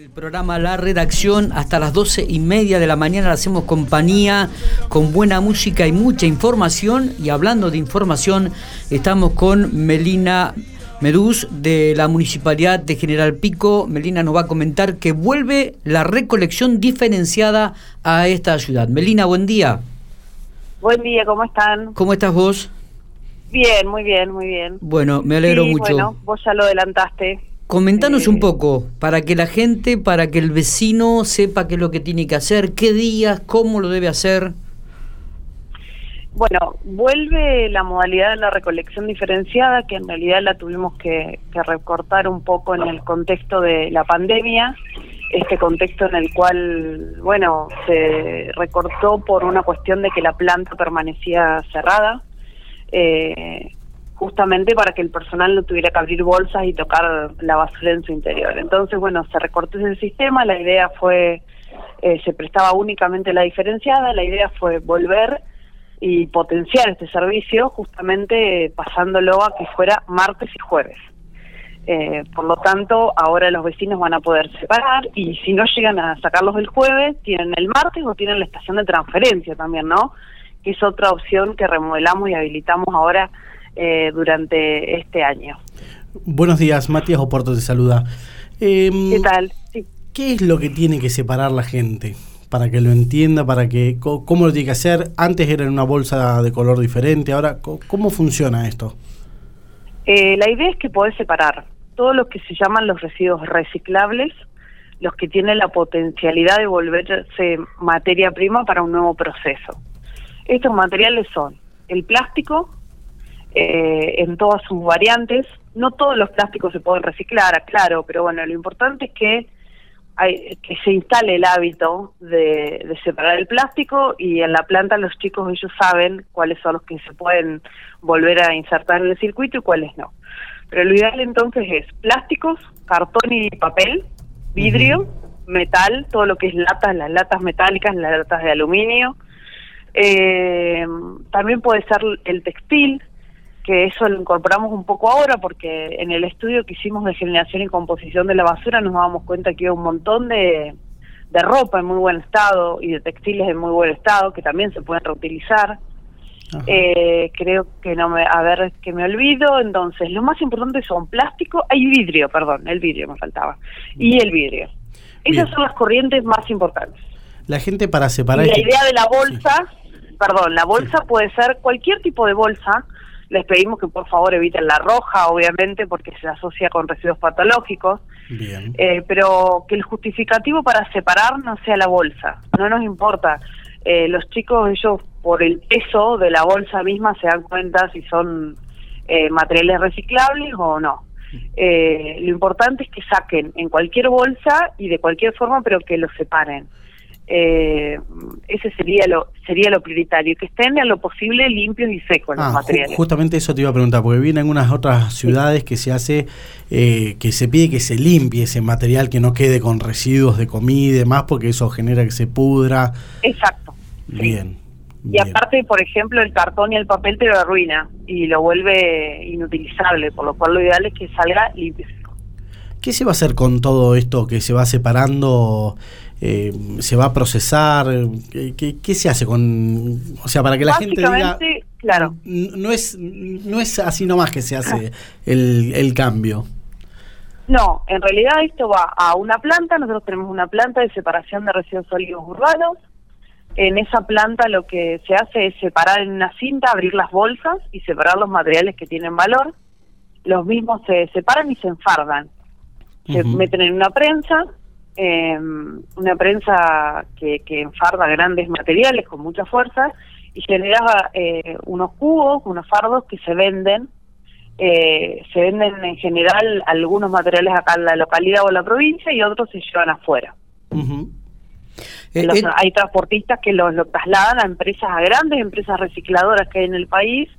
El programa La Redacción hasta las doce y media de la mañana le hacemos compañía con buena música y mucha información. Y hablando de información, estamos con Melina Medús de la Municipalidad de General Pico. Melina nos va a comentar que vuelve la recolección diferenciada a esta ciudad. Melina, buen día. Buen día, ¿cómo están? ¿Cómo estás vos? Bien, muy bien, muy bien. Bueno, me alegro Sí, mucho. Bueno, vos ya lo adelantaste. Comentanos un poco, para que la gente, para que el vecino sepa qué es lo que tiene que hacer, qué días, cómo lo debe hacer. Bueno, vuelve la modalidad de la recolección diferenciada, que en realidad la tuvimos que, que recortar un poco en el contexto de la pandemia, este contexto en el cual, bueno, se recortó por una cuestión de que la planta permanecía cerrada, eh, justamente para que el personal no tuviera que abrir bolsas y tocar la basura en su interior. Entonces, bueno, se recortó ese sistema, la idea fue, eh, se prestaba únicamente la diferenciada, la idea fue volver y potenciar este servicio justamente eh, pasándolo a que fuera martes y jueves. Eh, por lo tanto, ahora los vecinos van a poder separar y si no llegan a sacarlos el jueves, tienen el martes o tienen la estación de transferencia también, ¿no? Que es otra opción que remodelamos y habilitamos ahora eh, durante este año. Buenos días, Matías Oporto te saluda. Em, ¿Qué tal? Sí. ¿Qué es lo que tiene que separar la gente? Para que lo entienda, para que cómo lo tiene que hacer. Antes era en una bolsa de color diferente, ahora ¿cómo funciona esto? Eh, la idea es que podés separar todos los que se llaman los residuos reciclables, los que tienen la potencialidad de volverse materia prima para un nuevo proceso. Estos materiales son el plástico eh, en todas sus variantes. No todos los plásticos se pueden reciclar, claro, pero bueno, lo importante es que hay, que se instale el hábito de, de separar el plástico y en la planta los chicos ellos saben cuáles son los que se pueden volver a insertar en el circuito y cuáles no. Pero lo ideal entonces es plásticos, cartón y papel, vidrio, metal, todo lo que es latas, las latas metálicas, las latas de aluminio. Eh, también puede ser el textil, que eso lo incorporamos un poco ahora porque en el estudio que hicimos de generación y composición de la basura nos dábamos cuenta que había un montón de, de ropa en muy buen estado y de textiles en muy buen estado que también se pueden reutilizar. Eh, creo que no me, a ver, que me olvido. Entonces, lo más importante son plástico, hay vidrio, perdón, el vidrio me faltaba, y el vidrio. Esas Bien. son las corrientes más importantes. La gente para separar... Y la este- idea de la bolsa, perdón, la bolsa puede ser cualquier tipo de bolsa. Les pedimos que por favor eviten la roja, obviamente, porque se asocia con residuos patológicos. Bien. Eh, pero que el justificativo para separar no sea la bolsa. No nos importa. Eh, los chicos, ellos por el peso de la bolsa misma se dan cuenta si son eh, materiales reciclables o no. Eh, lo importante es que saquen en cualquier bolsa y de cualquier forma, pero que los separen. Eh, ese sería lo sería lo prioritario, que estén a lo posible limpios y secos los Ah, ju- materiales. justamente eso te iba a preguntar, porque vi en algunas otras ciudades que se hace, eh, que se pide que se limpie ese material, que no quede con residuos de comida y demás, porque eso genera que se pudra. Exacto. sí. Bien. Y bien. aparte, por ejemplo, el cartón y el papel te lo arruina y lo vuelve inutilizable, por lo cual lo ideal es que salga limpio. ¿Qué se va a hacer con todo esto que se va separando? Eh, ¿Se va a procesar? ¿Qué, qué, qué se hace con...? O sea, para que la gente diga... Claro. "N- No es, no es así nomás que se hace el, el cambio. No, en realidad esto va a una planta, nosotros tenemos una planta de separación de residuos sólidos urbanos. En esa planta lo que se hace es separar en una cinta, abrir las bolsas y separar los materiales que tienen valor. Los mismos se separan y se enfardan. Se meten en una prensa, eh, una prensa que, que enfarda grandes materiales con mucha fuerza y genera eh, unos cubos, unos fardos que se venden eh, se venden en general algunos materiales acá en la localidad o en la provincia y otros se llevan afuera. Eh, Los- eh, hay transportistas que los lo trasladan a empresas, a grandes empresas recicladoras que hay en el país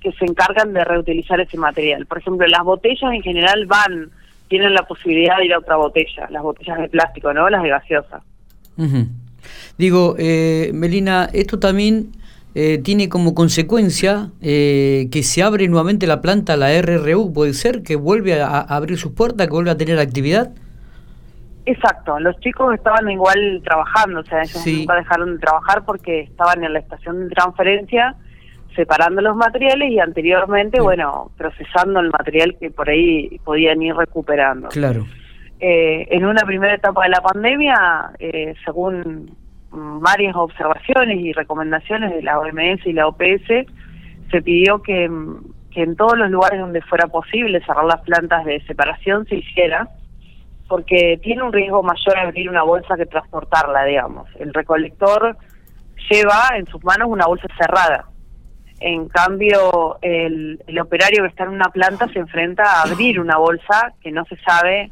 que se encargan de reutilizar ese material. Por ejemplo, las botellas en general van, tienen la posibilidad de ir a otra botella, las botellas de plástico, ¿no? Las de gaseosa. Digo, eh, Melina, esto también eh, tiene como consecuencia eh, que se abre nuevamente la planta, la RRU, ¿puede ser? ¿Que vuelve a, a abrir sus puertas, que vuelve a tener actividad? Exacto, los chicos estaban igual trabajando, o sea, ellos nunca dejaron de trabajar porque estaban en la estación de transferencia separando los materiales y anteriormente, bueno, procesando el material que por ahí podían ir recuperando. Claro. Eh, en una primera etapa de la pandemia, eh, según varias observaciones y recomendaciones de la OMS y la OPS, se pidió que, que en todos los lugares donde fuera posible cerrar las plantas de separación se hiciera, porque tiene un riesgo mayor abrir una bolsa que transportarla, digamos. El recolector lleva en sus manos una bolsa cerrada. En cambio, el, el operario que está en una planta se enfrenta a abrir una bolsa que no se sabe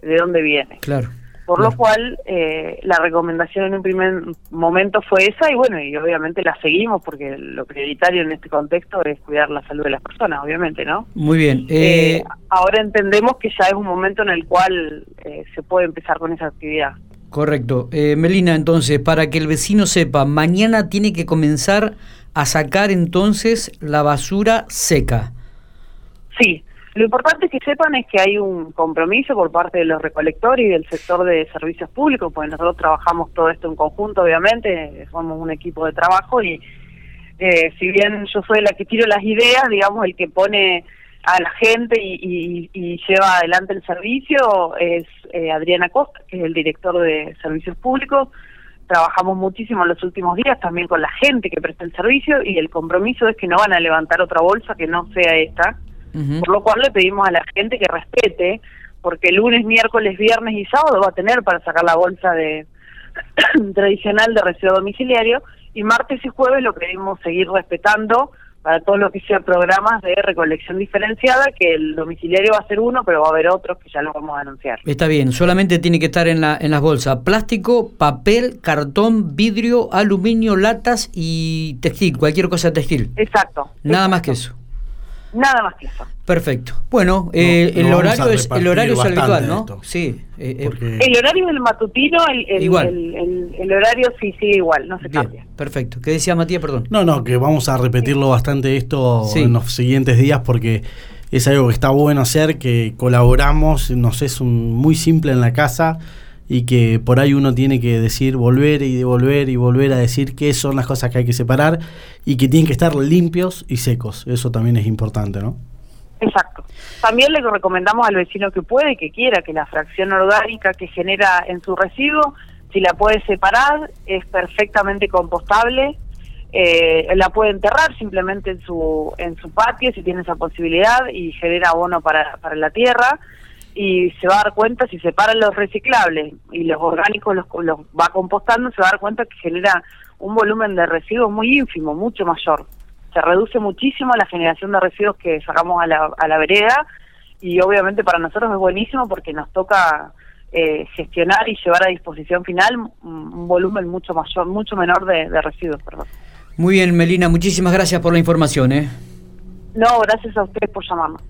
de dónde viene. Claro. Por lo cual, eh, la recomendación en un primer momento fue esa y bueno, y obviamente la seguimos porque lo prioritario en este contexto es cuidar la salud de las personas, obviamente, ¿no? Muy bien. Eh, eh, ahora entendemos que ya es un momento en el cual se puede empezar con esa actividad. Correcto. Melina, entonces, para que el vecino sepa, mañana tiene que comenzar a sacar entonces la basura seca. Sí, lo importante que sepan es que hay un compromiso por parte de los recolectores y del sector de servicios públicos, porque nosotros trabajamos todo esto en conjunto, obviamente, somos un equipo de trabajo y eh, si bien yo soy la que tiro las ideas, digamos, el que pone a la gente y, lleva adelante el servicio es eh, Adriana Costa, que es el director de servicios públicos. Trabajamos muchísimo en los últimos días también con la gente que presta el servicio y el compromiso es que no van a levantar otra bolsa que no sea esta por lo cual le pedimos a la gente que respete, porque lunes, miércoles, viernes y sábado va a tener para sacar la bolsa de tradicional de residuo domiciliario y martes y jueves lo pedimos seguir respetando para todo lo que sea programas de recolección diferenciada, que el domiciliario va a ser uno, pero va a haber otros que ya lo vamos a anunciar. Está bien, solamente tiene que estar en, la, en las bolsas plástico, papel, cartón, vidrio, aluminio, latas y textil, cualquier cosa textil. Exacto. Nada más que eso. Nada más que eso. Perfecto. Bueno, eh, el, horario es, el horario es habitual, ¿no? Sí. Eh, eh, el horario del matutino, el, igual. El, horario sí sigue igual, no se cambia. Perfecto. ¿Qué decía Matías, perdón? No, no, que vamos a repetirlo bastante esto en los siguientes días porque es algo que está bueno hacer, que colaboramos, nos es un, muy simple en la casa y que por ahí uno tiene que decir, volver y devolver y volver a decir qué son las cosas que hay que separar y que tienen que estar limpios y secos. Eso también es importante, ¿no? Exacto. También le recomendamos al vecino que puede que quiera que la fracción orgánica que genera en su residuo, si la puede separar, es perfectamente compostable. Eh, la puede enterrar simplemente en su en su patio si tiene esa posibilidad y genera abono para, para la tierra y se va a dar cuenta si separan los reciclables y los orgánicos los, los va compostando, se va a dar cuenta que genera un volumen de residuos muy ínfimo, mucho mayor. Se reduce muchísimo la generación de residuos que sacamos a la, a la vereda y obviamente para nosotros es buenísimo porque nos toca eh, gestionar y llevar a disposición final un, volumen mucho mayor, mucho menor de, de residuos. Perdón. Muy bien, Melina, muchísimas gracias por la información. ¿eh? No, gracias a ustedes por llamarnos.